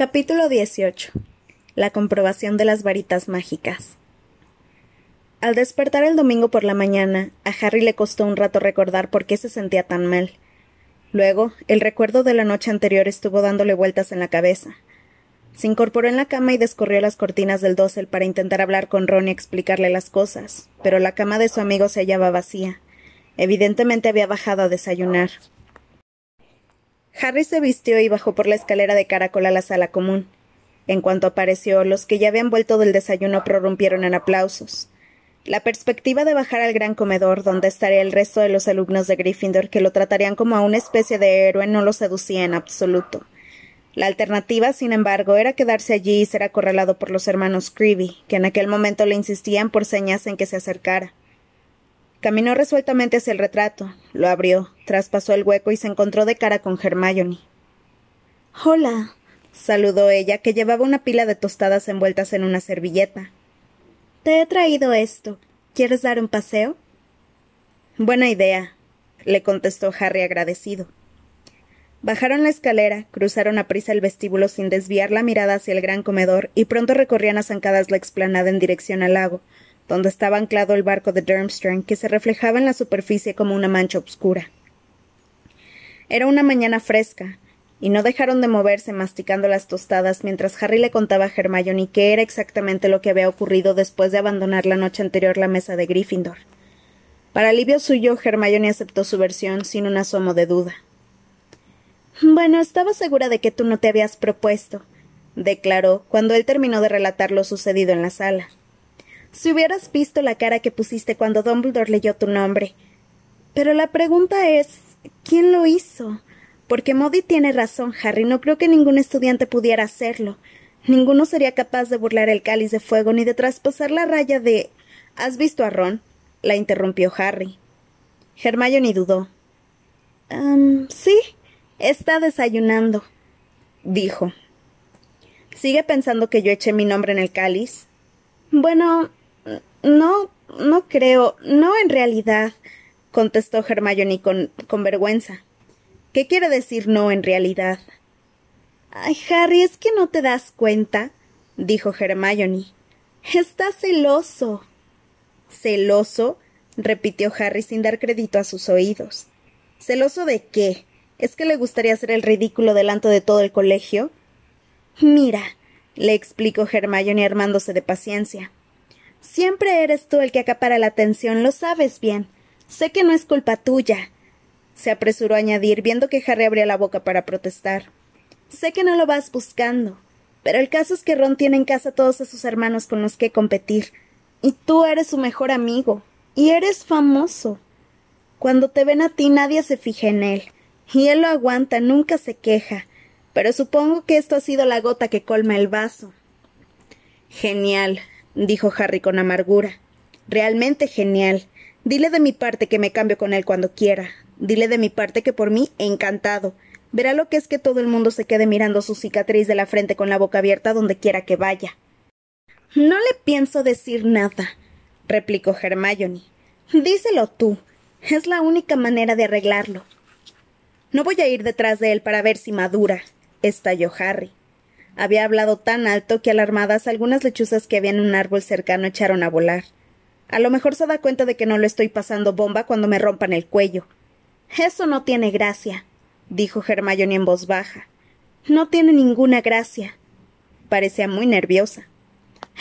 Capítulo 18. La comprobación de las varitas mágicas. Al despertar el domingo por la mañana, a Harry le costó un rato recordar por qué se sentía tan mal. Luego, el recuerdo de la noche anterior estuvo dándole vueltas en la cabeza. Se incorporó en la cama y descorrió las cortinas del dosel para intentar hablar con Ron y explicarle las cosas, pero la cama de su amigo se hallaba vacía. Evidentemente había bajado a desayunar. Harry se vistió y bajó por la escalera de caracol a la sala común. En cuanto apareció, los que ya habían vuelto del desayuno prorrumpieron en aplausos. La perspectiva de bajar al gran comedor, donde estaría el resto de los alumnos de Gryffindor que lo tratarían como a una especie de héroe, no lo seducía en absoluto. La alternativa, sin embargo, era quedarse allí y ser acorralado por los hermanos Creevy, que en aquel momento le insistían por señas en que se acercara. Caminó resueltamente hacia el retrato, lo abrió, traspasó el hueco y se encontró de cara con Hermione. Hola, saludó ella, que llevaba una pila de tostadas envueltas en una servilleta. Te he traído esto. ¿Quieres dar un paseo? Buena idea, le contestó Harry agradecido. Bajaron la escalera, cruzaron a prisa el vestíbulo sin desviar la mirada hacia el gran comedor y pronto recorrían a la explanada en dirección al lago, donde estaba anclado el barco de Durmstrang, que se reflejaba en la superficie como una mancha oscura. Era una mañana fresca, y no dejaron de moverse masticando las tostadas mientras Harry le contaba a Hermione qué era exactamente lo que había ocurrido después de abandonar la noche anterior la mesa de Gryffindor. Para alivio suyo, Hermione aceptó su versión sin un asomo de duda. Bueno, estaba segura de que tú no te habías propuesto, declaró cuando él terminó de relatar lo sucedido en la sala. Si hubieras visto la cara que pusiste cuando Dumbledore leyó tu nombre. Pero la pregunta es ¿quién lo hizo? Porque Modi tiene razón, Harry. No creo que ningún estudiante pudiera hacerlo. Ninguno sería capaz de burlar el cáliz de fuego ni de traspasar la raya de. ¿Has visto a Ron? la interrumpió Harry. Hermione dudó. sí, está desayunando, dijo. ¿Sigue pensando que yo eché mi nombre en el cáliz? Bueno, no, no creo, no en realidad, contestó Hermione con, con vergüenza. ¿Qué quiere decir no en realidad? Ay, Harry, es que no te das cuenta, dijo Hermione. Está celoso. ¿Celoso? repitió Harry sin dar crédito a sus oídos. ¿Celoso de qué? ¿Es que le gustaría hacer el ridículo delante de todo el colegio? Mira, le explicó Hermione armándose de paciencia. Siempre eres tú el que acapara la atención, lo sabes bien. Sé que no es culpa tuya. Se apresuró a añadir, viendo que Harry abría la boca para protestar. Sé que no lo vas buscando, pero el caso es que Ron tiene en casa todos esos hermanos con los que competir. Y tú eres su mejor amigo. Y eres famoso. Cuando te ven a ti nadie se fija en él. Y él lo aguanta, nunca se queja. Pero supongo que esto ha sido la gota que colma el vaso. Genial, dijo Harry con amargura. Realmente genial. Dile de mi parte que me cambio con él cuando quiera. Dile de mi parte que por mí encantado. Verá lo que es que todo el mundo se quede mirando su cicatriz de la frente con la boca abierta donde quiera que vaya. No le pienso decir nada, replicó Hermione. Díselo tú. Es la única manera de arreglarlo. No voy a ir detrás de él para ver si madura, estalló Harry. Había hablado tan alto que alarmadas algunas lechuzas que había en un árbol cercano echaron a volar. A lo mejor se da cuenta de que no le estoy pasando bomba cuando me rompan el cuello. Eso no tiene gracia, dijo Hermione en voz baja. No tiene ninguna gracia. Parecía muy nerviosa.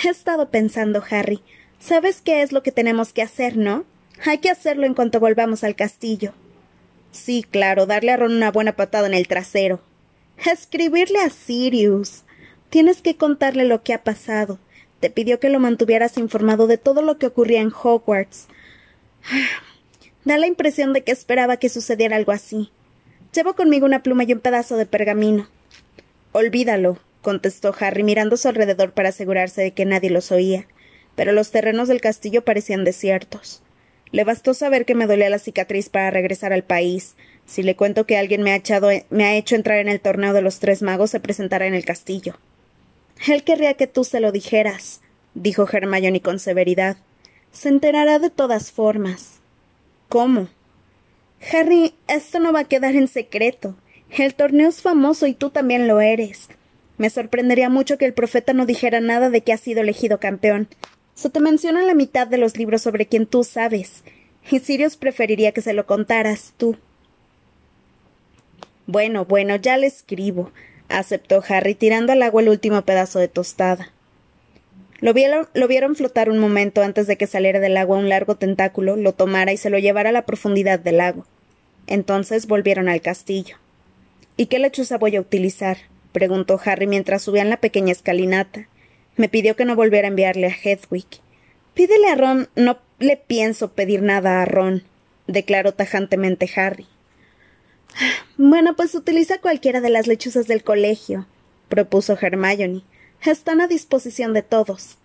He estado pensando, Harry. ¿Sabes qué es lo que tenemos que hacer, no? Hay que hacerlo en cuanto volvamos al castillo. Sí, claro, darle a Ron una buena patada en el trasero. Escribirle a Sirius. Tienes que contarle lo que ha pasado. Te pidió que lo mantuvieras informado de todo lo que ocurría en Hogwarts. Da la impresión de que esperaba que sucediera algo así. Llevo conmigo una pluma y un pedazo de pergamino. Olvídalo, contestó Harry mirando a su alrededor para asegurarse de que nadie los oía. Pero los terrenos del castillo parecían desiertos. Le bastó saber que me dolía la cicatriz para regresar al país. Si le cuento que alguien me ha, echado, me ha hecho entrar en el torneo de los tres magos, se presentará en el castillo. Él querría que tú se lo dijeras, dijo Hermione con severidad. Se enterará de todas formas. ¿Cómo? Harry, esto no va a quedar en secreto. El torneo es famoso y tú también lo eres. Me sorprendería mucho que el profeta no dijera nada de que ha sido elegido campeón. Se te menciona en la mitad de los libros sobre quien tú sabes. Y Sirius preferiría que se lo contaras tú. Bueno, bueno, ya le escribo, aceptó Harry, tirando al agua el último pedazo de tostada. Lo vieron, lo vieron, flotar un momento antes de que saliera del agua un largo tentáculo, lo tomara y se lo llevara a la profundidad del lago. Entonces volvieron al castillo. ¿Y qué lechuza voy a utilizar? preguntó Harry mientras subían la pequeña escalinata. Me pidió que no volviera a enviarle a Hedwig. Pídele a Ron. No le pienso pedir nada a Ron, declaró tajantemente Harry. Bueno, pues utiliza cualquiera de las lechuzas del colegio, propuso Hermione. Están a disposición de todos.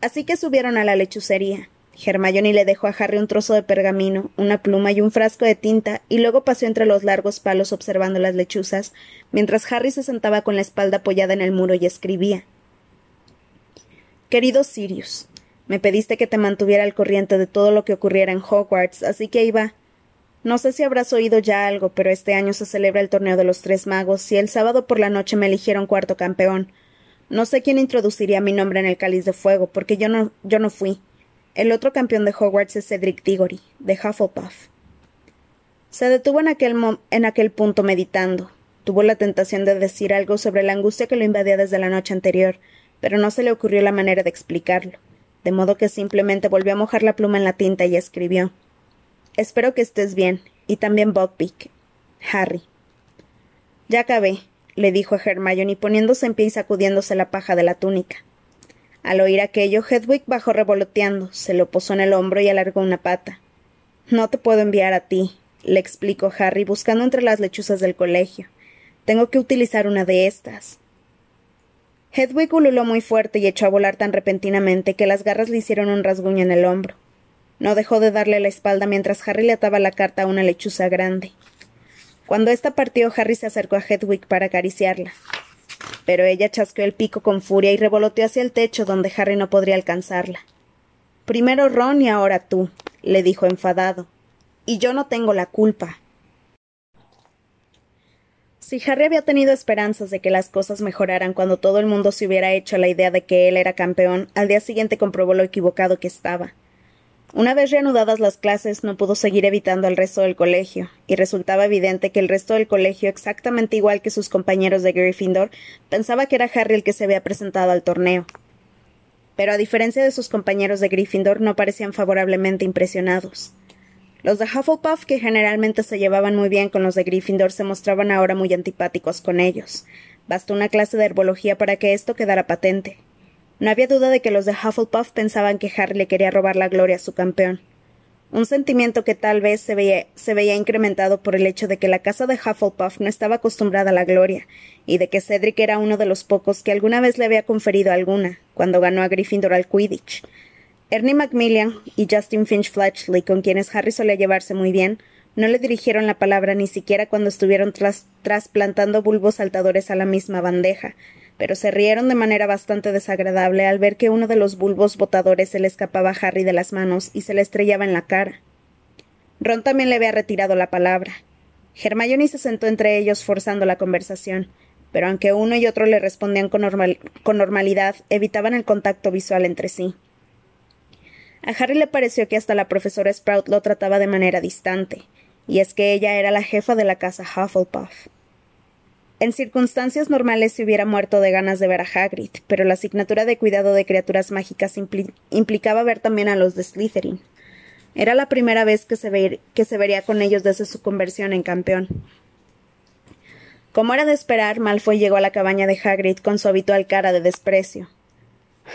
Así que subieron a la lechucería. Hermione le dejó a Harry un trozo de pergamino, una pluma y un frasco de tinta, y luego pasó entre los largos palos observando las lechuzas, mientras Harry se sentaba con la espalda apoyada en el muro y escribía. Querido Sirius, me pediste que te mantuviera al corriente de todo lo que ocurriera en Hogwarts, así que iba. No sé si habrás oído ya algo, pero este año se celebra el torneo de los tres magos, y el sábado por la noche me eligieron cuarto campeón. No sé quién introduciría mi nombre en el cáliz de fuego, porque yo no, yo no fui. El otro campeón de Hogwarts es Cedric Diggory, de Hufflepuff. Se detuvo en aquel, en aquel punto meditando. Tuvo la tentación de decir algo sobre la angustia que lo invadía desde la noche anterior, pero no se le ocurrió la manera de explicarlo, de modo que simplemente volvió a mojar la pluma en la tinta y escribió Espero que estés bien, y también Buckbeak. Harry. Ya acabé, le dijo a Hermione poniéndose en pie y sacudiéndose la paja de la túnica. Al oír aquello, Hedwig bajó revoloteando, se lo posó en el hombro y alargó una pata. No te puedo enviar a ti, le explicó Harry, buscando entre las lechuzas del colegio. Tengo que utilizar una de estas. Hedwig ululó muy fuerte y echó a volar tan repentinamente que las garras le hicieron un rasguño en el hombro. No dejó de darle la espalda mientras Harry le ataba la carta a una lechuza grande. Cuando ésta partió, Harry se acercó a Hedwig para acariciarla pero ella chasqueó el pico con furia y revoloteó hacia el techo donde Harry no podría alcanzarla. Primero Ron y ahora tú, le dijo enfadado. Y yo no tengo la culpa. Si Harry había tenido esperanzas de que las cosas mejoraran cuando todo el mundo se hubiera hecho la idea de que él era campeón, al día siguiente comprobó lo equivocado que estaba. Una vez reanudadas las clases, no pudo seguir evitando al resto del colegio, y resultaba evidente que el resto del colegio, exactamente igual que sus compañeros de Gryffindor, pensaba que era Harry el que se había presentado al torneo. Pero a diferencia de sus compañeros de Gryffindor, no parecían favorablemente impresionados. Los de Hufflepuff, que generalmente se llevaban muy bien con los de Gryffindor, se mostraban ahora muy antipáticos con ellos. Bastó una clase de herbología para que esto quedara patente. No había duda de que los de Hufflepuff pensaban que Harry le quería robar la gloria a su campeón. Un sentimiento que tal vez se veía, incrementado por el hecho de que la casa de Hufflepuff no estaba acostumbrada a la gloria, y de que Cedric era uno de los pocos que alguna vez le había conferido alguna, cuando ganó a Gryffindor al Quidditch. Ernie Macmillan y Justin Finch Fletchley, con quienes Harry solía llevarse muy bien, no le dirigieron la palabra ni siquiera cuando estuvieron trasplantando bulbos saltadores a la misma bandeja, pero se rieron de manera bastante desagradable al ver que uno de los bulbos botadores se le escapaba a Harry de las manos y se le estrellaba en la cara. Ron también le había retirado la palabra. Hermione se sentó entre ellos forzando la conversación, pero aunque uno y otro le respondían con, con normalidad, evitaban el contacto visual entre sí. A Harry le pareció que hasta la profesora Sprout lo trataba de manera distante, y es que ella era la jefa de la casa Hufflepuff. En circunstancias normales se hubiera muerto de ganas de ver a Hagrid, pero la asignatura de cuidado de criaturas mágicas implicaba ver también a los de Slytherin. Era la primera vez que se, vería con ellos desde su conversión en campeón. Como era de esperar, Malfoy llegó a la cabaña de Hagrid con su habitual cara de desprecio.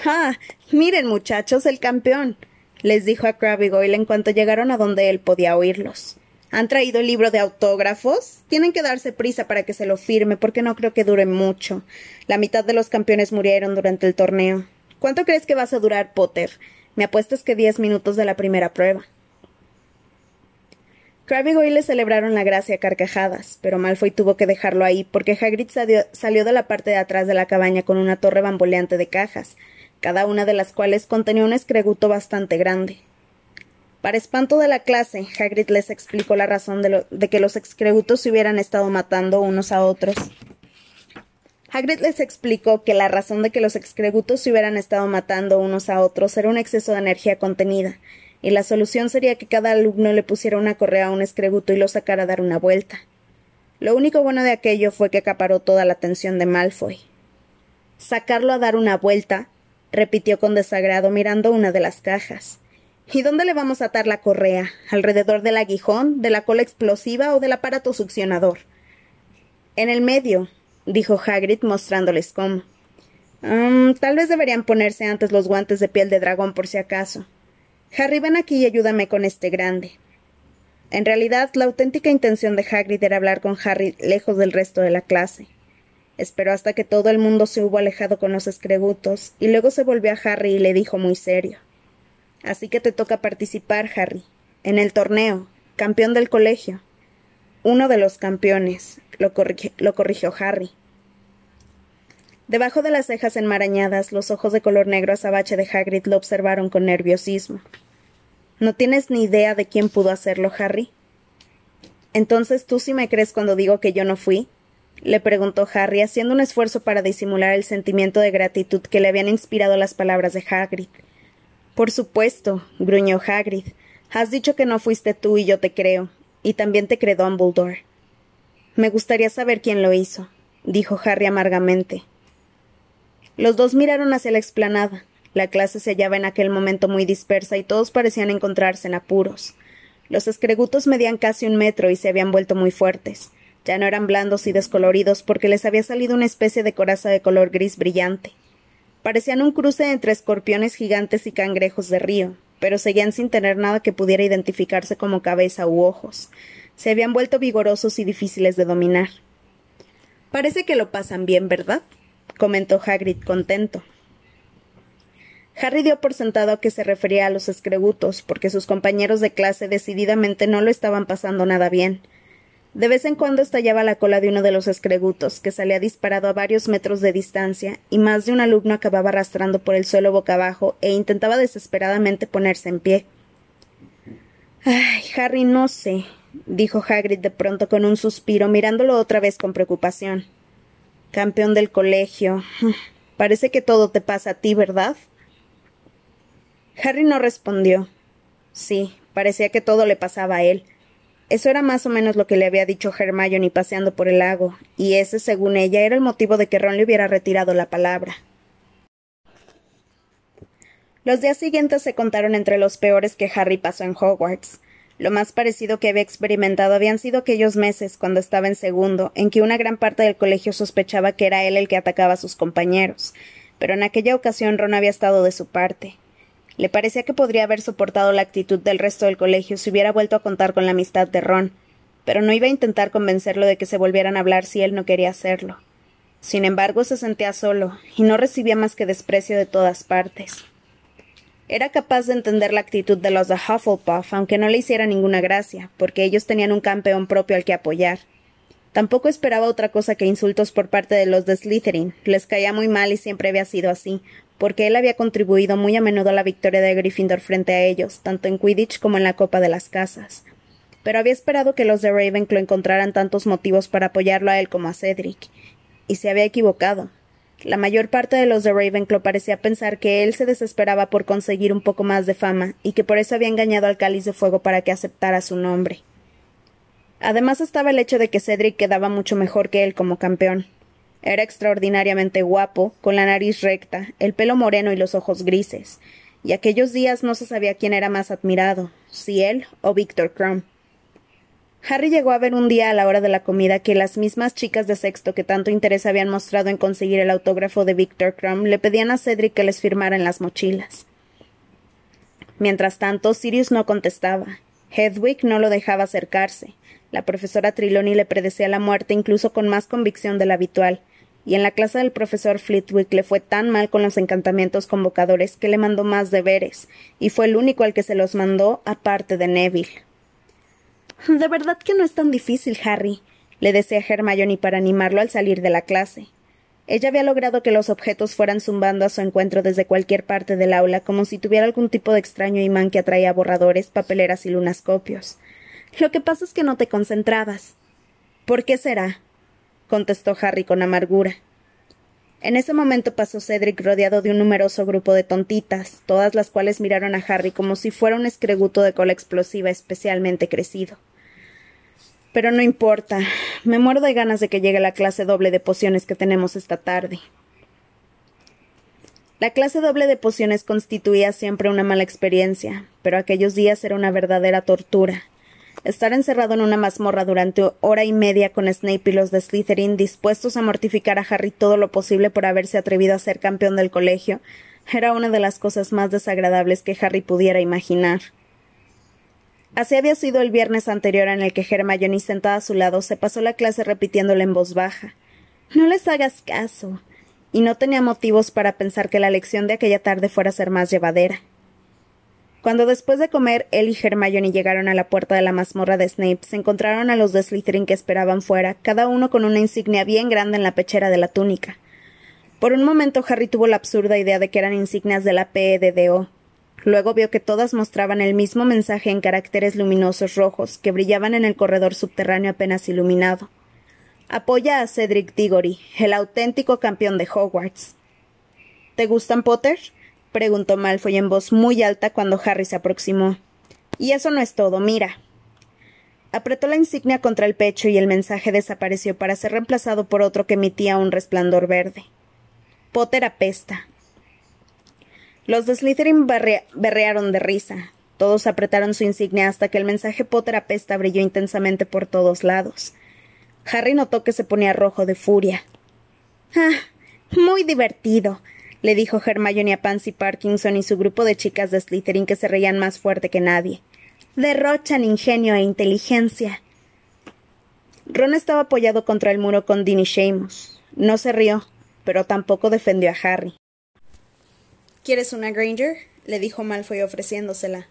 ¡Ah! Miren, muchachos, el campeón. les dijo a Crabbe Goyle en cuanto llegaron a donde él podía oírlos. ¿Han traído el libro de autógrafos? Tienen que darse prisa para que se lo firme, porque no creo que dure mucho. La mitad de los campeones murieron durante el torneo. ¿Cuánto crees que vas a durar, Potter? Me apuestas que diez minutos de la primera prueba. Crabbe y Goyle celebraron la gracia a carcajadas, pero Malfoy tuvo que dejarlo ahí porque Hagrid salió de la parte de atrás de la cabaña con una torre bamboleante de cajas, cada una de las cuales contenía un escreguto bastante grande. Para espanto de la clase, Hagrid les explicó la razón de, que los excreutos se hubieran estado matando unos a otros. Hagrid les explicó que la razón de que los excregutos se hubieran estado matando unos a otros era un exceso de energía contenida, y la solución sería que cada alumno le pusiera una correa a un excreguto y lo sacara a dar una vuelta. Lo único bueno de aquello fue que acaparó toda la atención de Malfoy. Sacarlo a dar una vuelta, repitió con desagrado mirando una de las cajas. ¿Y dónde le vamos a atar la correa? ¿Alrededor del aguijón, de la cola explosiva o del aparato succionador? En el medio, dijo Hagrid mostrándoles cómo. Mm, tal vez deberían ponerse antes los guantes de piel de dragón por si acaso. Harry, ven aquí y ayúdame con este grande. En realidad, la auténtica intención de Hagrid era hablar con Harry lejos del resto de la clase. Esperó hasta que todo el mundo se hubo alejado con los escrebutos, y luego se volvió a Harry y le dijo muy serio Así que te toca participar, Harry, en el torneo, campeón del colegio. Uno de los campeones, lo, corrigió Harry. Debajo de las cejas enmarañadas, los ojos de color negro azabache de Hagrid lo observaron con nerviosismo. ¿No tienes ni idea de quién pudo hacerlo, Harry? Entonces tú sí me crees cuando digo que yo no fui? le preguntó Harry, haciendo un esfuerzo para disimular el sentimiento de gratitud que le habían inspirado las palabras de Hagrid. Por supuesto, gruñó Hagrid. Has dicho que no fuiste tú y yo te creo, y también te cree Dumbledore. Me gustaría saber quién lo hizo, dijo Harry amargamente. Los dos miraron hacia la explanada. La clase se hallaba en aquel momento muy dispersa y todos parecían encontrarse en apuros. Los escregutos medían casi un metro y se habían vuelto muy fuertes. Ya no eran blandos y descoloridos porque les había salido una especie de coraza de color gris brillante. Parecían un cruce entre escorpiones gigantes y cangrejos de río, pero seguían sin tener nada que pudiera identificarse como cabeza u ojos. Se habían vuelto vigorosos y difíciles de dominar. Parece que lo pasan bien, ¿verdad? comentó Hagrid contento. Harry dio por sentado que se refería a los escrebutos, porque sus compañeros de clase decididamente no lo estaban pasando nada bien. De vez en cuando estallaba la cola de uno de los escregutos, que salía disparado a varios metros de distancia, y más de un alumno acababa arrastrando por el suelo boca abajo e intentaba desesperadamente ponerse en pie. Ay, Harry, no sé, dijo Hagrid de pronto con un suspiro, mirándolo otra vez con preocupación. Campeón del colegio. Parece que todo te pasa a ti, ¿verdad? Harry no respondió. Sí, parecía que todo le pasaba a él. Eso era más o menos lo que le había dicho Hermione paseando por el lago, y ese, según ella, era el motivo de que Ron le hubiera retirado la palabra. Los días siguientes se contaron entre los peores que Harry pasó en Hogwarts. Lo más parecido que había experimentado habían sido aquellos meses, cuando estaba en segundo, en que una gran parte del colegio sospechaba que era él el que atacaba a sus compañeros. Pero en aquella ocasión Ron había estado de su parte. Le parecía que podría haber soportado la actitud del resto del colegio si hubiera vuelto a contar con la amistad de Ron, pero no iba a intentar convencerlo de que se volvieran a hablar si él no quería hacerlo. Sin embargo, se sentía solo, y no recibía más que desprecio de todas partes. Era capaz de entender la actitud de los de Hufflepuff, aunque no le hiciera ninguna gracia, porque ellos tenían un campeón propio al que apoyar. Tampoco esperaba otra cosa que insultos por parte de los de Slytherin. Les caía muy mal y siempre había sido así, porque él había contribuido muy a menudo a la victoria de Gryffindor frente a ellos, tanto en Quidditch como en la Copa de las Casas. Pero había esperado que los de Ravenclaw encontraran tantos motivos para apoyarlo a él como a Cedric, y se había equivocado. La mayor parte de los de Ravenclaw parecía pensar que él se desesperaba por conseguir un poco más de fama y que por eso había engañado al cáliz de fuego para que aceptara su nombre. Además estaba el hecho de que Cedric quedaba mucho mejor que él como campeón. Era extraordinariamente guapo, con la nariz recta, el pelo moreno y los ojos grises, y aquellos días no se sabía quién era más admirado, si él o Víctor Crumb. Harry llegó a ver un día a la hora de la comida que las mismas chicas de sexto que tanto interés habían mostrado en conseguir el autógrafo de Víctor Crumb le pedían a Cedric que les firmara en las mochilas. Mientras tanto, Sirius no contestaba. Hedwig no lo dejaba acercarse. La profesora Triloni le predecía la muerte incluso con más convicción de la habitual, y en la clase del profesor Flitwick le fue tan mal con los encantamientos convocadores que le mandó más deberes, y fue el único al que se los mandó aparte de Neville. De verdad que no es tan difícil, Harry, le decía Hermione para animarlo al salir de la clase. Ella había logrado que los objetos fueran zumbando a su encuentro desde cualquier parte del aula, como si tuviera algún tipo de extraño imán que atraía borradores, papeleras y lunascopios. Lo que pasa es que no te concentrabas. ¿Por qué será? Contestó Harry con amargura. En ese momento pasó Cedric rodeado de un numeroso grupo de tontitas, todas las cuales miraron a Harry como si fuera un escreguto de cola explosiva especialmente crecido. Pero no importa, me muero de ganas de que llegue la clase doble de pociones que tenemos esta tarde. La clase doble de pociones constituía siempre una mala experiencia, pero aquellos días era una verdadera tortura. Estar encerrado en una mazmorra durante hora y media con Snape y los de Slytherin dispuestos a mortificar a Harry todo lo posible por haberse atrevido a ser campeón del colegio era una de las cosas más desagradables que Harry pudiera imaginar. Así había sido el viernes anterior en el que Hermione sentada a su lado se pasó la clase repitiéndole en voz baja. No les hagas caso. Y no tenía motivos para pensar que la lección de aquella tarde fuera a ser más llevadera. Cuando después de comer él y Hermione llegaron a la puerta de la mazmorra de Snape, se encontraron a los de Slytherin que esperaban fuera, cada uno con una insignia bien grande en la pechera de la túnica. Por un momento Harry tuvo la absurda idea de que eran insignias de la PEDDO. Luego vio que todas mostraban el mismo mensaje en caracteres luminosos rojos que brillaban en el corredor subterráneo apenas iluminado. Apoya a Cedric Diggory, el auténtico campeón de Hogwarts. ¿Te gustan, Potter? Preguntó Malfoy en voz muy alta cuando Harry se aproximó. Y eso no es todo, mira. Apretó la insignia contra el pecho y el mensaje desapareció para ser reemplazado por otro que emitía un resplandor verde. Potter apesta. Los de Slytherin berrearon de risa. Todos apretaron su insignia hasta que el mensaje Potter apesta brilló intensamente por todos lados. Harry notó que se ponía rojo de furia. Ah, muy divertido le dijo Hermione a Pansy Parkinson y su grupo de chicas de Slytherin que se reían más fuerte que nadie. Derrochan ingenio e inteligencia. Ron estaba apoyado contra el muro con Dean y Seamus. No se rió, pero tampoco defendió a Harry. ¿Quieres una Granger? le dijo Malfoy ofreciéndosela.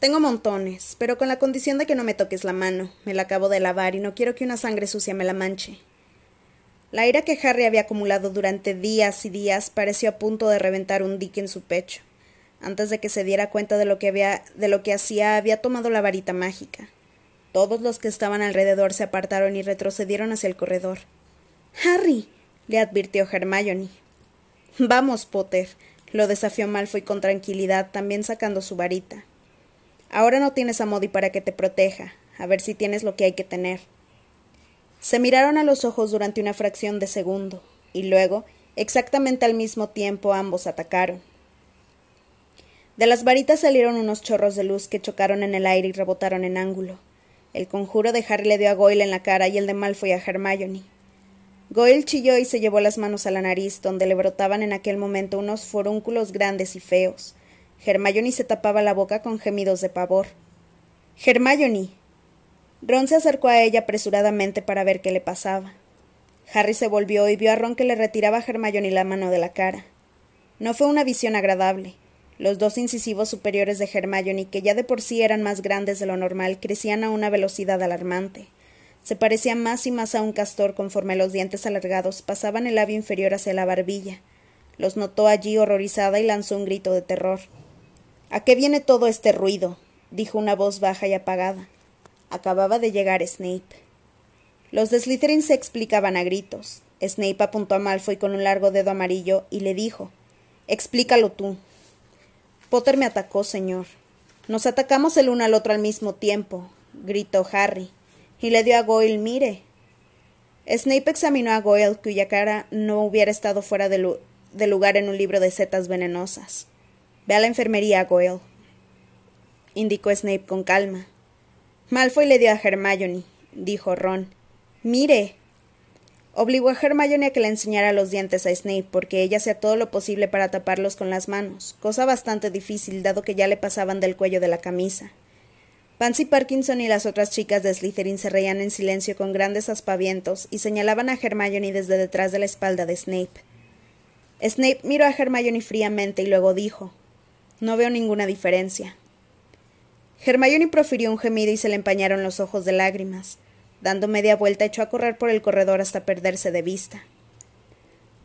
Tengo montones, pero con la condición de que no me toques la mano. Me la acabo de lavar y no quiero que una sangre sucia me la manche. La ira que Harry había acumulado durante días y días pareció a punto de reventar un dique en su pecho. Antes de que se diera cuenta de lo que había, de lo que hacía, había tomado la varita mágica. Todos los que estaban alrededor se apartaron y retrocedieron hacia el corredor. Harry, le advirtió Hermione. Vamos, Potter, lo desafió Malfoy con tranquilidad, también sacando su varita. Ahora no tienes a Modi para que te proteja. A ver si tienes lo que hay que tener. Se miraron a los ojos durante una fracción de segundo, y luego, exactamente al mismo tiempo, ambos atacaron. De las varitas salieron unos chorros de luz que chocaron en el aire y rebotaron en ángulo. El conjuro de Harry le dio a Goyle en la cara y el de Malfoy a Hermione. Goyle chilló y se llevó las manos a la nariz, donde le brotaban en aquel momento unos forúnculos grandes y feos. Hermione se tapaba la boca con gemidos de pavor. Hermione, Ron se acercó a ella apresuradamente para ver qué le pasaba. Harry se volvió y vio a Ron que le retiraba a Hermione la mano de la cara. No fue una visión agradable. Los dos incisivos superiores de Hermione, que ya de por sí eran más grandes de lo normal, crecían a una velocidad alarmante. Se parecía más y más a un castor conforme los dientes alargados pasaban el labio inferior hacia la barbilla. Los notó allí horrorizada y lanzó un grito de terror. ¿A qué viene todo este ruido? dijo una voz baja y apagada. Acababa de llegar Snape. Los de Slytherin se explicaban a gritos. Snape apuntó a Malfoy con un largo dedo amarillo y le dijo Explícalo tú. Potter me atacó, señor. Nos atacamos el uno al otro al mismo tiempo, gritó Harry, y le dio a Goyle mire. Snape examinó a Goyle, cuya cara no hubiera estado fuera de, de lugar en un libro de setas venenosas. Ve a la enfermería, Goyle, indicó Snape con calma. Malfoy le dio a Hermione, dijo Ron. Mire. Obligó a Hermione a que le enseñara los dientes a Snape, porque ella hacía todo lo posible para taparlos con las manos, cosa bastante difícil, dado que ya le pasaban del cuello de la camisa. Pansy Parkinson y las otras chicas de Slytherin se reían en silencio con grandes aspavientos y señalaban a Hermione desde detrás de la espalda de Snape. Snape miró a Hermione fríamente y luego dijo: No veo ninguna diferencia. Hermione profirió un gemido y se le empañaron los ojos de lágrimas. Dando media vuelta echó a correr por el corredor hasta perderse de vista.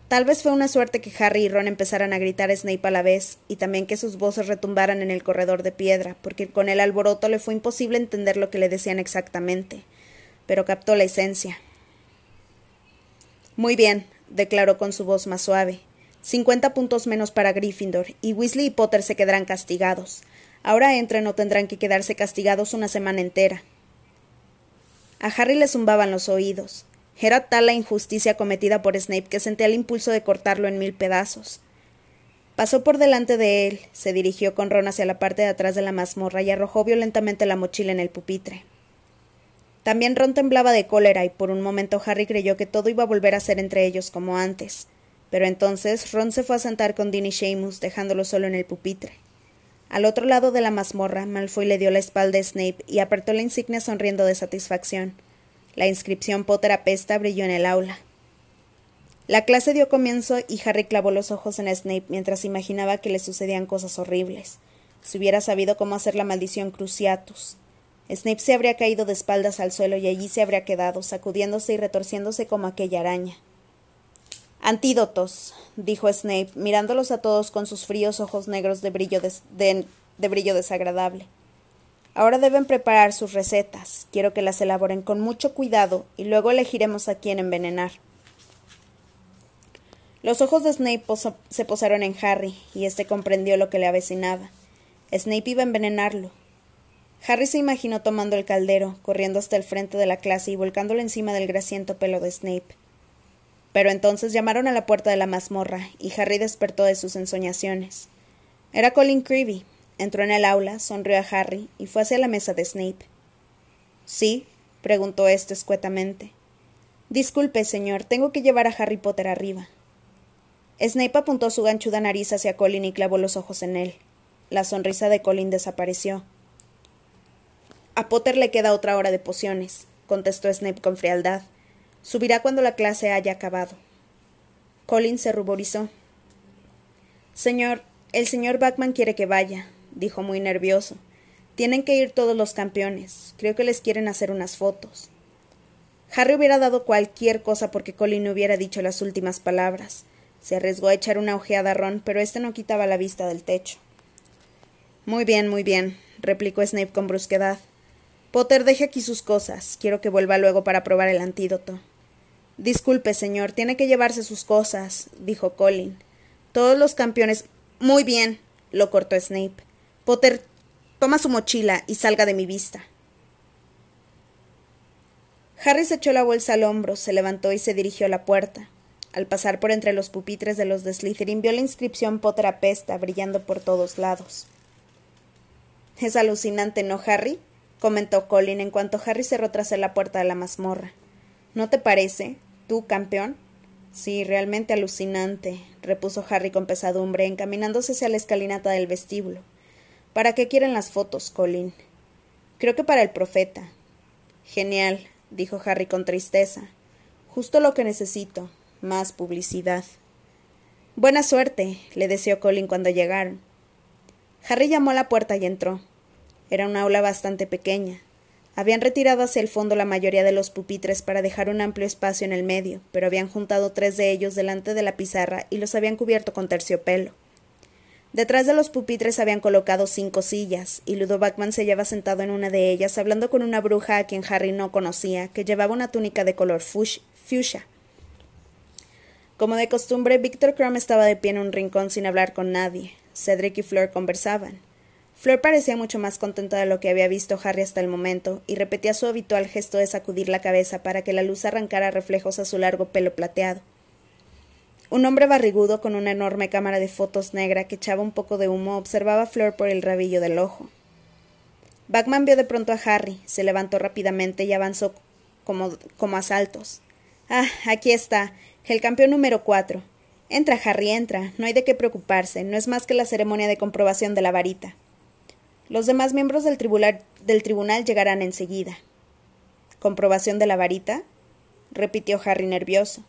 Tal vez fue una suerte que Harry y Ron empezaran a gritar Snape a la vez, y también que sus voces retumbaran en el corredor de piedra, porque con el alboroto le fue imposible entender lo que le decían exactamente. Pero captó la esencia. Muy bien, declaró con su voz más suave. Cincuenta puntos menos para Gryffindor, y Weasley y Potter se quedarán castigados. Ahora entren o tendrán que quedarse castigados una semana entera. A Harry le zumbaban los oídos. Era tal la injusticia cometida por Snape que sentía el impulso de cortarlo en mil pedazos. Pasó por delante de él, se dirigió con Ron hacia la parte de atrás de la mazmorra y arrojó violentamente la mochila en el pupitre. También Ron temblaba de cólera y por un momento Harry creyó que todo iba a volver a ser entre ellos como antes. Pero entonces Ron se fue a sentar con Dean y Seamus, dejándolo solo en el pupitre. Al otro lado de la mazmorra, Malfoy le dio la espalda a Snape y apretó la insignia sonriendo de satisfacción. La inscripción Potter apesta brilló en el aula. La clase dio comienzo y Harry clavó los ojos en Snape mientras imaginaba que le sucedían cosas horribles. Si hubiera sabido cómo hacer la maldición Cruciatus. Snape se habría caído de espaldas al suelo y allí se habría quedado, sacudiéndose y retorciéndose como aquella araña. Antídotos, dijo Snape, mirándolos a todos con sus fríos ojos negros de brillo, de brillo desagradable. Ahora deben preparar sus recetas. Quiero que las elaboren con mucho cuidado y luego elegiremos a quién envenenar. Los ojos de Snape se posaron en Harry, y éste comprendió lo que le avecinaba. Snape iba a envenenarlo. Harry se imaginó tomando el caldero, corriendo hasta el frente de la clase y volcándolo encima del grasiento pelo de Snape. Pero entonces llamaron a la puerta de la mazmorra, y Harry despertó de sus ensoñaciones. Era Colin Creevy. Entró en el aula, sonrió a Harry y fue hacia la mesa de Snape. ¿Sí? preguntó éste escuetamente. Disculpe, señor, tengo que llevar a Harry Potter arriba. Snape apuntó su ganchuda nariz hacia Colin y clavó los ojos en él. La sonrisa de Colin desapareció. A Potter le queda otra hora de pociones, contestó Snape con frialdad. Subirá cuando la clase haya acabado. Colin se ruborizó. Señor, el señor Backman quiere que vaya, dijo muy nervioso. Tienen que ir todos los campeones. Creo que les quieren hacer unas fotos. Harry hubiera dado cualquier cosa porque Colin no hubiera dicho las últimas palabras. Se arriesgó a echar una ojeada a Ron, pero éste no quitaba la vista del techo. Muy bien, muy bien, replicó Snape con brusquedad. Potter, deje aquí sus cosas. Quiero que vuelva luego para probar el antídoto. Disculpe, señor, tiene que llevarse sus cosas, dijo Colin. Todos los campeones. Muy bien, lo cortó Snape. Potter, toma su mochila y salga de mi vista. Harry se echó la bolsa al hombro, se levantó y se dirigió a la puerta. Al pasar por entre los pupitres de los de Slytherin vio la inscripción Potter apesta brillando por todos lados. Es alucinante, ¿no, Harry? comentó Colin en cuanto Harry cerró tras la puerta de la mazmorra. ¿No te parece? ¿Tú, campeón? Sí, realmente alucinante, repuso Harry con pesadumbre, encaminándose hacia la escalinata del vestíbulo. ¿Para qué quieren las fotos, Colin? Creo que para el profeta. Genial, dijo Harry con tristeza. Justo lo que necesito más publicidad. Buena suerte, le deseó Colin cuando llegaron. Harry llamó a la puerta y entró. Era una aula bastante pequeña. Habían retirado hacia el fondo la mayoría de los pupitres para dejar un amplio espacio en el medio, pero habían juntado tres de ellos delante de la pizarra y los habían cubierto con terciopelo. Detrás de los pupitres habían colocado cinco sillas, y Ludo Backman se hallaba sentado en una de ellas, hablando con una bruja a quien Harry no conocía, que llevaba una túnica de color fuchsia. Como de costumbre, Victor Crumb estaba de pie en un rincón sin hablar con nadie. Cedric y Fleur conversaban. Fleur parecía mucho más contenta de lo que había visto Harry hasta el momento, y repetía su habitual gesto de sacudir la cabeza para que la luz arrancara reflejos a su largo pelo plateado. Un hombre barrigudo con una enorme cámara de fotos negra que echaba un poco de humo observaba a Fleur por el rabillo del ojo. Bagman vio de pronto a Harry, se levantó rápidamente y avanzó como, como a saltos. Ah, aquí está. El campeón número cuatro. Entra, Harry, entra. No hay de qué preocuparse. No es más que la ceremonia de comprobación de la varita. Los demás miembros del tribunal, del tribunal llegarán enseguida. ¿Comprobación de la varita? repitió Harry nervioso.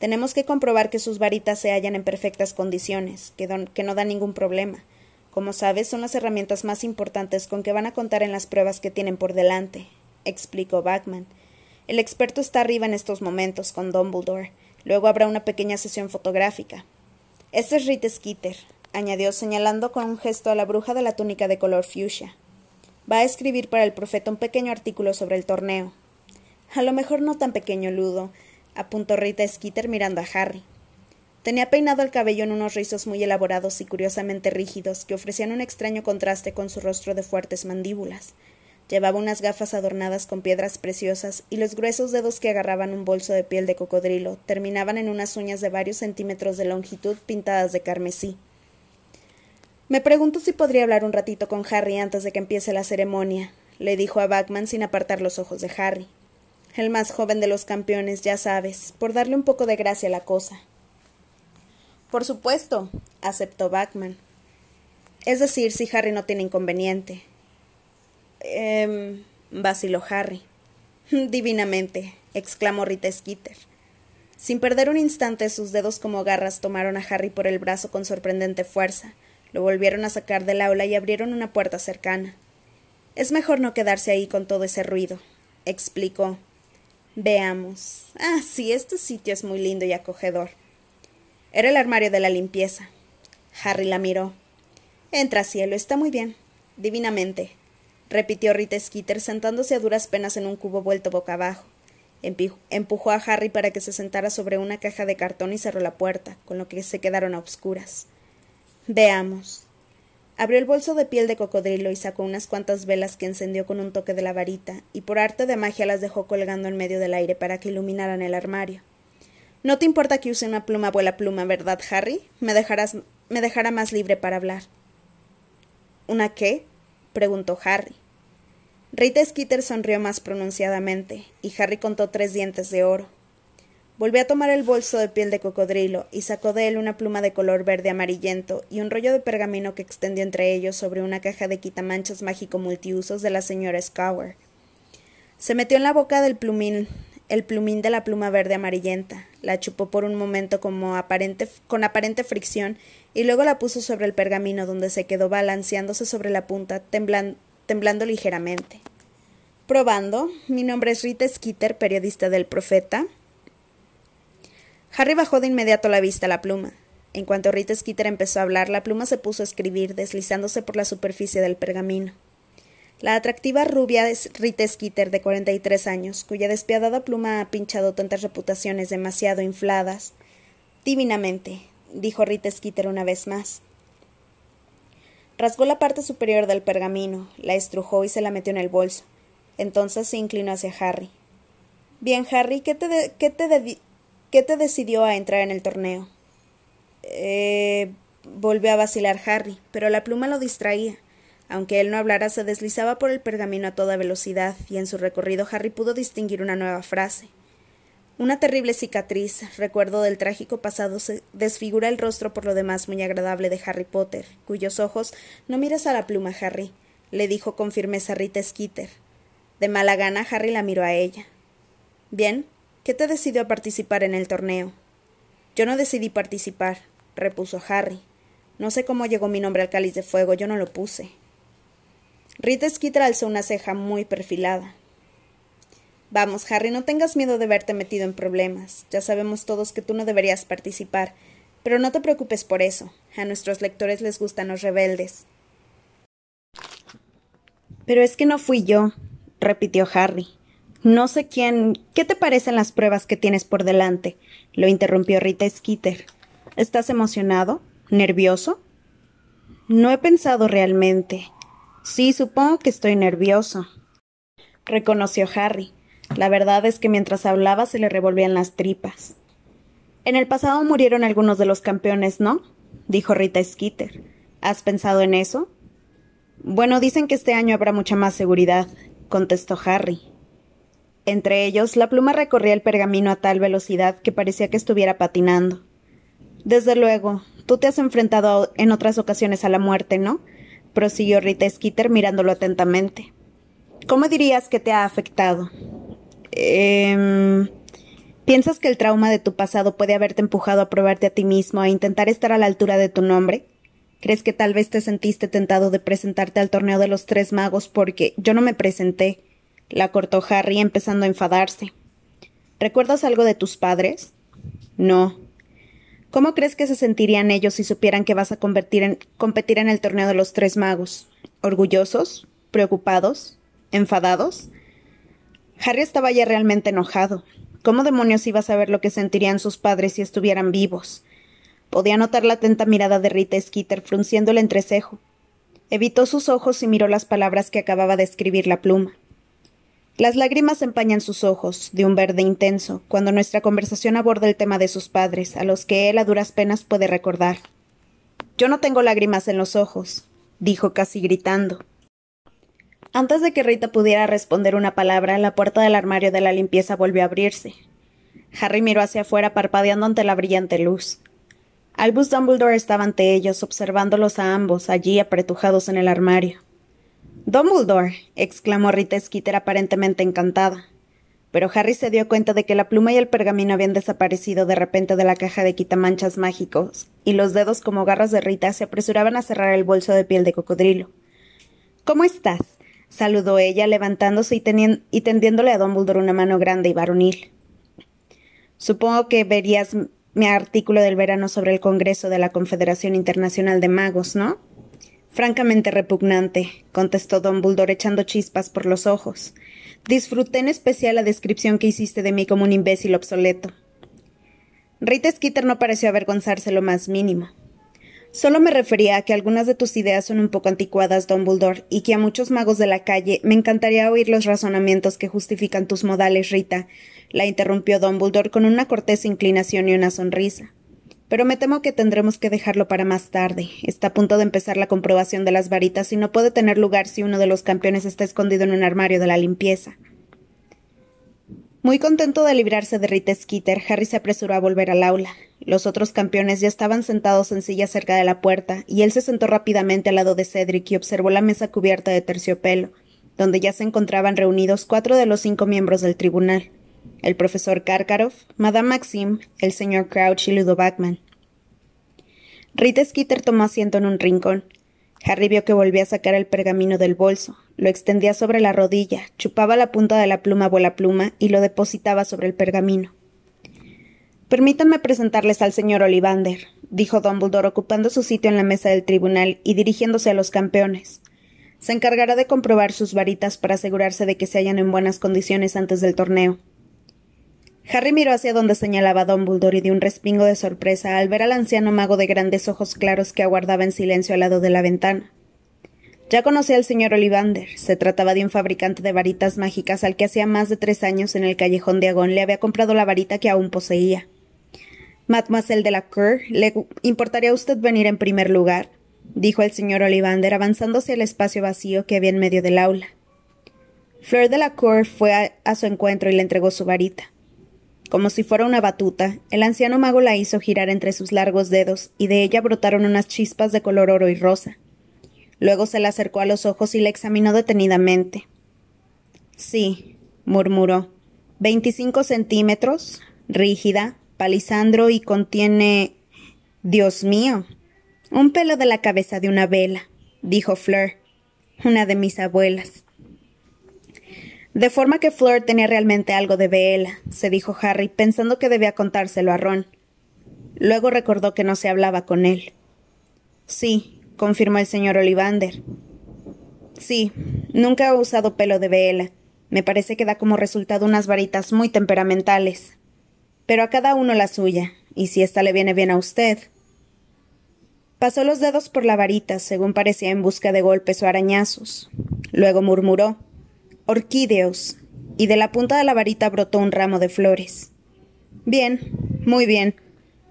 Tenemos que comprobar que sus varitas se hallan en perfectas condiciones, que, que no dan ningún problema. Como sabes, son las herramientas más importantes con que van a contar en las pruebas que tienen por delante, explicó Bachman. El experto está arriba en estos momentos con Dumbledore Luego habrá una pequeña sesión fotográfica. Este es Rita Skeeter, añadió señalando con un gesto a la bruja de la túnica de color fuchsia. Va a escribir para el profeta un pequeño artículo sobre el torneo. A lo mejor no tan pequeño, Ludo. apuntó Rita Skeeter mirando a Harry. Tenía peinado el cabello en unos rizos muy elaborados y curiosamente rígidos que ofrecían un extraño contraste con su rostro de fuertes mandíbulas. Llevaba unas gafas adornadas con piedras preciosas y los gruesos dedos que agarraban un bolso de piel de cocodrilo terminaban en unas uñas de varios centímetros de longitud pintadas de carmesí. Me pregunto si podría hablar un ratito con Harry antes de que empiece la ceremonia, le dijo a Bachman sin apartar los ojos de Harry. El más joven de los campeones, ya sabes, por darle un poco de gracia a la cosa. Por supuesto, aceptó Bachman. Es decir, si Harry no tiene inconveniente. Eh, vaciló Harry. Divinamente, exclamó Rita Skeeter. Sin perder un instante, sus dedos como garras tomaron a Harry por el brazo con sorprendente fuerza, lo volvieron a sacar del aula y abrieron una puerta cercana. Es mejor no quedarse ahí con todo ese ruido, explicó. Veamos. Ah, sí, este sitio es muy lindo y acogedor. Era el armario de la limpieza. Harry la miró. Entra, cielo, está muy bien. Divinamente, repitió Rita Skeeter sentándose a duras penas en un cubo vuelto boca abajo. Empujó a Harry para que se sentara sobre una caja de cartón y cerró la puerta, con lo que se quedaron a obscuras. Veamos. Abrió el bolso de piel de cocodrilo y sacó unas cuantas velas que encendió con un toque de la varita, y por arte de magia las dejó colgando en medio del aire para que iluminaran el armario. No te importa que use una pluma vuela pluma, ¿verdad, Harry? Me dejarás me dejará más libre para hablar. ¿Una qué? preguntó Harry. Rita Skeeter sonrió más pronunciadamente, y Harry contó tres dientes de oro. Volvió a tomar el bolso de piel de cocodrilo y sacó de él una pluma de color verde amarillento y un rollo de pergamino que extendió entre ellos sobre una caja de quitamanchas mágico multiusos de la señora Scower. Se metió en la boca del plumín el plumín de la pluma verde amarillenta, la chupó por un momento como aparente, con aparente fricción y luego la puso sobre el pergamino donde se quedó balanceándose sobre la punta, temblando ligeramente. Probando, mi nombre es Rita Skeeter, periodista del Profeta, Harry bajó de inmediato la vista a la pluma. En cuanto Rita Skeeter empezó a hablar, la pluma se puso a escribir, deslizándose por la superficie del pergamino. La atractiva rubia Rita Skeeter, de cuarenta y tres años, cuya despiadada pluma ha pinchado tantas reputaciones demasiado infladas. Divinamente, dijo Rita Skeeter una vez más. Rasgó la parte superior del pergamino, la estrujó y se la metió en el bolso. Entonces se inclinó hacia Harry. Bien, Harry, ¿qué te, qué te, ¿Qué te decidió a entrar en el torneo? Eh, volvió a vacilar Harry, pero la pluma lo distraía. Aunque él no hablara, se deslizaba por el pergamino a toda velocidad, y en su recorrido Harry pudo distinguir una nueva frase. Una terrible cicatriz, recuerdo del trágico pasado, desfigura el rostro por lo demás muy agradable de Harry Potter, cuyos ojos No mires a la pluma, Harry, le dijo con firmeza Rita Skeeter. De mala gana, Harry la miró a ella. Bien, ¿Qué te decidió a participar en el torneo? Yo no decidí participar, repuso Harry. No sé cómo llegó mi nombre al cáliz de fuego, yo no lo puse. Rita Skeeter alzó una ceja muy perfilada. Vamos, Harry, no tengas miedo de verte metido en problemas. Ya sabemos todos que tú no deberías participar. Pero no te preocupes por eso. A nuestros lectores les gustan los rebeldes. Pero es que no fui yo, repitió Harry. No sé quién. ¿Qué te parecen las pruebas que tienes por delante? lo interrumpió Rita Skeeter. ¿Estás emocionado? ¿Nervioso? No he pensado realmente. Sí, supongo que estoy nervioso. reconoció Harry. La verdad es que mientras hablaba se le revolvían las tripas. En el pasado murieron algunos de los campeones, ¿no? dijo Rita Skeeter. ¿Has pensado en eso? Bueno, dicen que este año habrá mucha más seguridad, contestó Harry. Entre ellos, la pluma recorría el pergamino a tal velocidad que parecía que estuviera patinando. Desde luego, tú te has enfrentado en otras ocasiones a la muerte, ¿no? prosiguió Rita Skeeter mirándolo atentamente. ¿Cómo dirías que te ha afectado? Eh, ¿Piensas que el trauma de tu pasado puede haberte empujado a probarte a ti mismo, a intentar estar a la altura de tu nombre? ¿Crees que tal vez te sentiste tentado de presentarte al torneo de los tres magos porque yo no me presenté? La cortó Harry empezando a enfadarse. ¿Recuerdas algo de tus padres? No. ¿Cómo crees que se sentirían ellos si supieran que vas a competir en el torneo de los tres magos? ¿Orgullosos? ¿Preocupados? ¿Enfadados? Harry estaba ya realmente enojado. ¿Cómo demonios iba a saber lo que sentirían sus padres si estuvieran vivos? Podía notar la atenta mirada de Rita Skeeter frunciendo el entrecejo. Evitó sus ojos y miró las palabras que acababa de escribir la pluma. Las lágrimas empañan sus ojos, de un verde intenso, cuando nuestra conversación aborda el tema de sus padres, a los que él a duras penas puede recordar. Yo no tengo lágrimas en los ojos, dijo casi gritando. Antes de que Rita pudiera responder una palabra, la puerta del armario de la limpieza volvió a abrirse. Harry miró hacia afuera parpadeando ante la brillante luz. Albus Dumbledore estaba ante ellos, observándolos a ambos, allí apretujados en el armario. Dumbledore. exclamó Rita Skeeter aparentemente encantada. Pero Harry se dio cuenta de que la pluma y el pergamino habían desaparecido de repente de la caja de quitamanchas mágicos, y los dedos como garras de Rita se apresuraban a cerrar el bolso de piel de cocodrilo. ¿Cómo estás? saludó ella, levantándose y, y tendiéndole a Dumbledore una mano grande y varonil. Supongo que verías mi artículo del verano sobre el Congreso de la Confederación Internacional de Magos, ¿no? Francamente repugnante, contestó don Buldor echando chispas por los ojos. Disfruté en especial la descripción que hiciste de mí como un imbécil obsoleto. Rita Skeeter no pareció avergonzarse lo más mínimo. Solo me refería a que algunas de tus ideas son un poco anticuadas, Dumbledore, y que a muchos magos de la calle me encantaría oír los razonamientos que justifican tus modales, Rita, la interrumpió Dumbledore con una cortés inclinación y una sonrisa. Pero me temo que tendremos que dejarlo para más tarde. Está a punto de empezar la comprobación de las varitas y no puede tener lugar si uno de los campeones está escondido en un armario de la limpieza. Muy contento de librarse de Rita Skeeter, Harry se apresuró a volver al aula. Los otros campeones ya estaban sentados en sillas cerca de la puerta, y él se sentó rápidamente al lado de Cedric y observó la mesa cubierta de terciopelo, donde ya se encontraban reunidos cuatro de los cinco miembros del tribunal el profesor Karkaroff, Madame Maxim, el señor Crouch y Ludo Backman. Rita Skeeter tomó asiento en un rincón. Harry vio que volvía a sacar el pergamino del bolso, lo extendía sobre la rodilla, chupaba la punta de la pluma la pluma y lo depositaba sobre el pergamino. Permítanme presentarles al señor Olivander, dijo Dumbledore ocupando su sitio en la mesa del tribunal y dirigiéndose a los campeones. Se encargará de comprobar sus varitas para asegurarse de que se hallan en buenas condiciones antes del torneo. Harry miró hacia donde señalaba Dumbledore y dio un respingo de sorpresa al ver al anciano mago de grandes ojos claros que aguardaba en silencio al lado de la ventana. Ya conocía al señor Olivander. Se trataba de un fabricante de varitas mágicas al que hacía más de tres años en el callejón de Agón le había comprado la varita que aún poseía. Mademoiselle de la Cour, ¿le importaría a usted venir en primer lugar? dijo el señor Olivander, avanzándose al espacio vacío que había en medio del aula. Fleur de la Cour fue a su encuentro y le entregó su varita. Como si fuera una batuta, el anciano mago la hizo girar entre sus largos dedos, y de ella brotaron unas chispas de color oro y rosa. Luego se la acercó a los ojos y la examinó detenidamente. Sí, murmuró. Veinticinco centímetros, rígida, palisandro y contiene. Dios mío. Un pelo de la cabeza de una vela, dijo Fleur, una de mis abuelas. De forma que Fleur tenía realmente algo de vela, se dijo Harry, pensando que debía contárselo a Ron. Luego recordó que no se hablaba con él. Sí, confirmó el señor Olivander. Sí, nunca he usado pelo de vela. Me parece que da como resultado unas varitas muy temperamentales. Pero a cada uno la suya, y si ésta le viene bien a usted. Pasó los dedos por la varita, según parecía en busca de golpes o arañazos. Luego murmuró orquídeos, y de la punta de la varita brotó un ramo de flores. Bien, muy bien.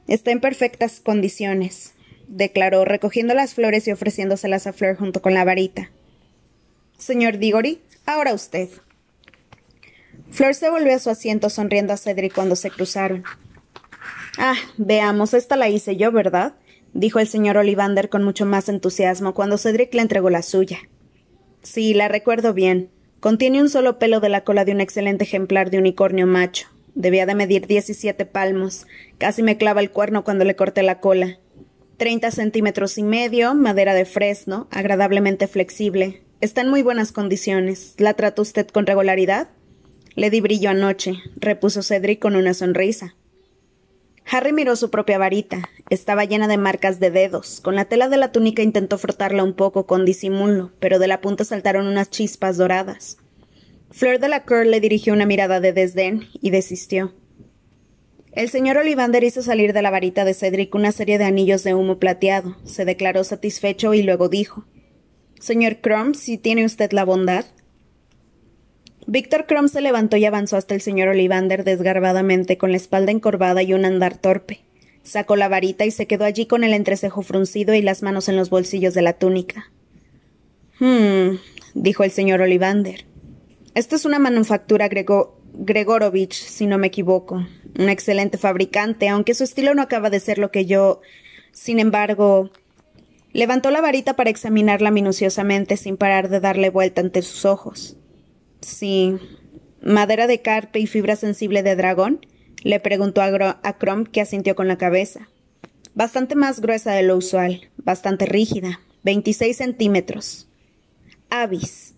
Está en perfectas condiciones, declaró, recogiendo las flores y ofreciéndoselas a Fleur junto con la varita. Señor Diggory, ahora usted. Fleur se volvió a su asiento sonriendo a Cedric cuando se cruzaron. Ah, veamos, esta la hice yo, ¿verdad? dijo el señor Olivander con mucho más entusiasmo cuando Cedric le entregó la suya. Sí, la recuerdo bien. Contiene un solo pelo de la cola de un excelente ejemplar de unicornio macho. Debía de medir diecisiete palmos. Casi me clava el cuerno cuando le corté la cola. Treinta centímetros y medio, madera de fresno, agradablemente flexible. Está en muy buenas condiciones. ¿La trata usted con regularidad? Le di brillo anoche, repuso Cedric con una sonrisa. Harry miró su propia varita. Estaba llena de marcas de dedos. Con la tela de la túnica intentó frotarla un poco con disimulo, pero de la punta saltaron unas chispas doradas. Fleur de la Cour le dirigió una mirada de desdén y desistió. El señor Olivander hizo salir de la varita de Cedric una serie de anillos de humo plateado, se declaró satisfecho y luego dijo Señor Crumb, si tiene usted la bondad. Víctor Crumb se levantó y avanzó hasta el señor Olivander desgarbadamente, con la espalda encorvada y un andar torpe. Sacó la varita y se quedó allí con el entrecejo fruncido y las manos en los bolsillos de la túnica. Hmm, dijo el señor Olivander. Esto es una manufactura Gregorovich, si no me equivoco. Un excelente fabricante, aunque su estilo no acaba de ser lo que yo. Sin embargo. Levantó la varita para examinarla minuciosamente sin parar de darle vuelta ante sus ojos. Sí. ¿Madera de carpe y fibra sensible de dragón? le preguntó a, a Crom, que asintió con la cabeza. Bastante más gruesa de lo usual, bastante rígida, veintiséis centímetros. Avis.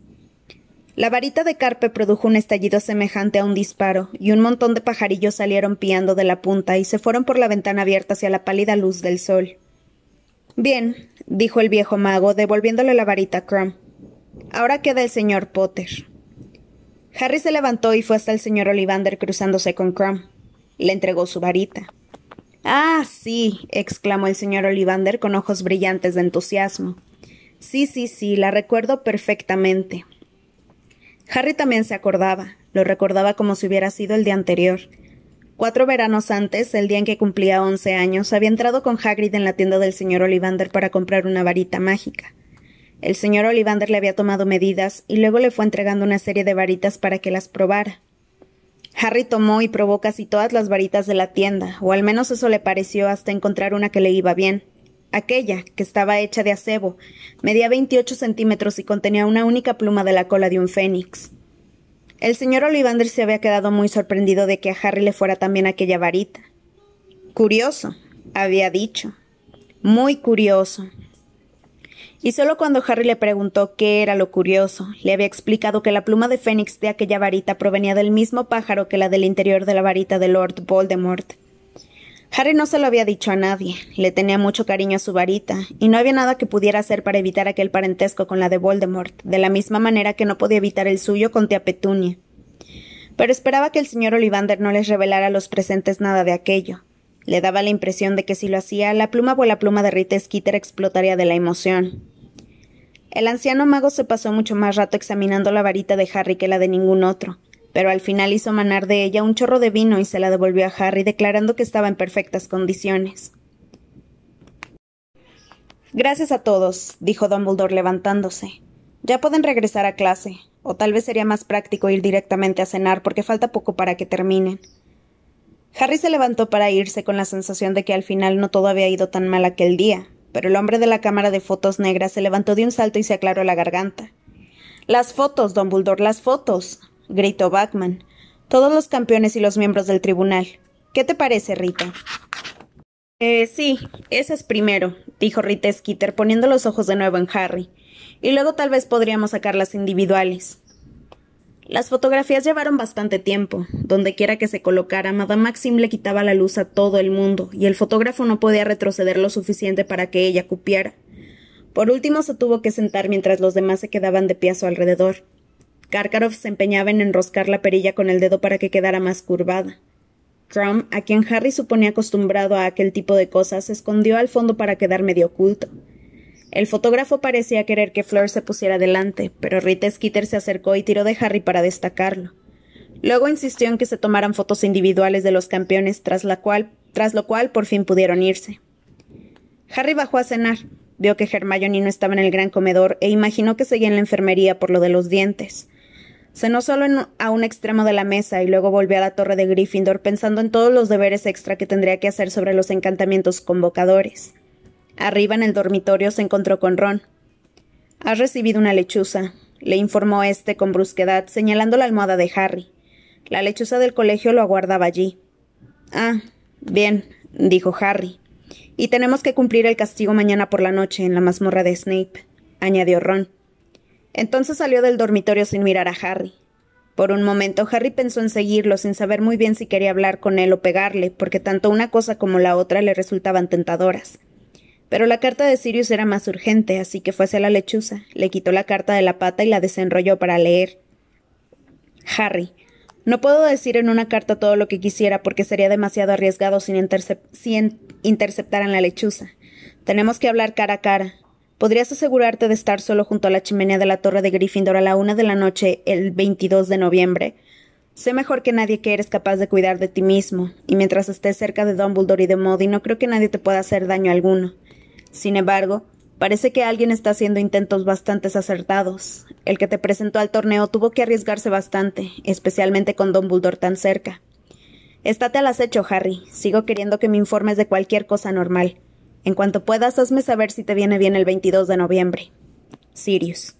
La varita de carpe produjo un estallido semejante a un disparo, y un montón de pajarillos salieron piando de la punta y se fueron por la ventana abierta hacia la pálida luz del sol. Bien, dijo el viejo mago, devolviéndole la varita a Crumb. Ahora queda el señor Potter. Harry se levantó y fue hasta el señor Olivander cruzándose con Crumb. Le entregó su varita. Ah, sí, exclamó el señor Olivander con ojos brillantes de entusiasmo. Sí, sí, sí, la recuerdo perfectamente. Harry también se acordaba, lo recordaba como si hubiera sido el día anterior. Cuatro veranos antes, el día en que cumplía once años, había entrado con Hagrid en la tienda del señor Olivander para comprar una varita mágica. El señor Olivander le había tomado medidas y luego le fue entregando una serie de varitas para que las probara. Harry tomó y probó casi todas las varitas de la tienda, o al menos eso le pareció hasta encontrar una que le iba bien. Aquella, que estaba hecha de acebo, medía veintiocho centímetros y contenía una única pluma de la cola de un fénix. El señor Olivander se había quedado muy sorprendido de que a Harry le fuera también aquella varita. Curioso, había dicho. Muy curioso. Y solo cuando Harry le preguntó qué era lo curioso, le había explicado que la pluma de fénix de aquella varita provenía del mismo pájaro que la del interior de la varita de Lord Voldemort, Harry no se lo había dicho a nadie, le tenía mucho cariño a su varita, y no había nada que pudiera hacer para evitar aquel parentesco con la de Voldemort, de la misma manera que no podía evitar el suyo con tía Petunia. Pero esperaba que el señor Olivander no les revelara a los presentes nada de aquello. Le daba la impresión de que si lo hacía, la pluma o la pluma de Rita Skeeter explotaría de la emoción. El anciano mago se pasó mucho más rato examinando la varita de Harry que la de ningún otro, pero al final hizo manar de ella un chorro de vino y se la devolvió a Harry, declarando que estaba en perfectas condiciones. Gracias a todos, dijo Dumbledore levantándose. Ya pueden regresar a clase, o tal vez sería más práctico ir directamente a cenar, porque falta poco para que terminen. Harry se levantó para irse con la sensación de que al final no todo había ido tan mal aquel día, pero el hombre de la cámara de fotos negras se levantó de un salto y se aclaró la garganta. Las fotos, Dumbledore, las fotos gritó Bachman. Todos los campeones y los miembros del tribunal. ¿Qué te parece, Rita? Eh, sí, ese es primero, dijo Rita Skeeter, poniendo los ojos de nuevo en Harry. Y luego tal vez podríamos sacar las individuales. Las fotografías llevaron bastante tiempo. Donde quiera que se colocara, Madame Maxim le quitaba la luz a todo el mundo, y el fotógrafo no podía retroceder lo suficiente para que ella cupiera. Por último se tuvo que sentar mientras los demás se quedaban de pie a su alrededor. Karkaroff se empeñaba en enroscar la perilla con el dedo para que quedara más curvada. Crumb, a quien Harry suponía acostumbrado a aquel tipo de cosas, se escondió al fondo para quedar medio oculto. El fotógrafo parecía querer que Fleur se pusiera delante, pero Rita Skeeter se acercó y tiró de Harry para destacarlo. Luego insistió en que se tomaran fotos individuales de los campeones, tras, lo cual por fin pudieron irse. Harry bajó a cenar, vio que Hermione no estaba en el gran comedor e imaginó que seguía en la enfermería por lo de los dientes. Cenó solo a un extremo de la mesa y luego volvió a la torre de Gryffindor pensando en todos los deberes extra que tendría que hacer sobre los encantamientos convocadores. Arriba en el dormitorio se encontró con Ron. Has recibido una lechuza, le informó éste con brusquedad, señalando la almohada de Harry. La lechuza del colegio lo aguardaba allí. Ah, bien, dijo Harry. Y tenemos que cumplir el castigo mañana por la noche en la mazmorra de Snape, añadió Ron. Entonces salió del dormitorio sin mirar a Harry. Por un momento Harry pensó en seguirlo sin saber muy bien si quería hablar con él o pegarle, porque tanto una cosa como la otra le resultaban tentadoras. Pero la carta de Sirius era más urgente, así que fue hacia la lechuza, le quitó la carta de la pata y la desenrolló para leer. Harry, No puedo decir en una carta todo lo que quisiera porque sería demasiado arriesgado sin, sin interceptar en la lechuza. Tenemos que hablar cara a cara. ¿Podrías asegurarte de estar solo junto a la chimenea de la torre de Gryffindor a la una de la noche el 22 de noviembre? Sé mejor que nadie que eres capaz de cuidar de ti mismo, y mientras estés cerca de Dumbledore y de Modi no creo que nadie te pueda hacer daño alguno. Sin embargo, parece que alguien está haciendo intentos bastante acertados. El que te presentó al torneo tuvo que arriesgarse bastante, especialmente con Dumbledore tan cerca. Estate al acecho, Harry. Sigo queriendo que me informes de cualquier cosa normal. En cuanto puedas, hazme saber si te viene bien el 22 de noviembre. Sirius.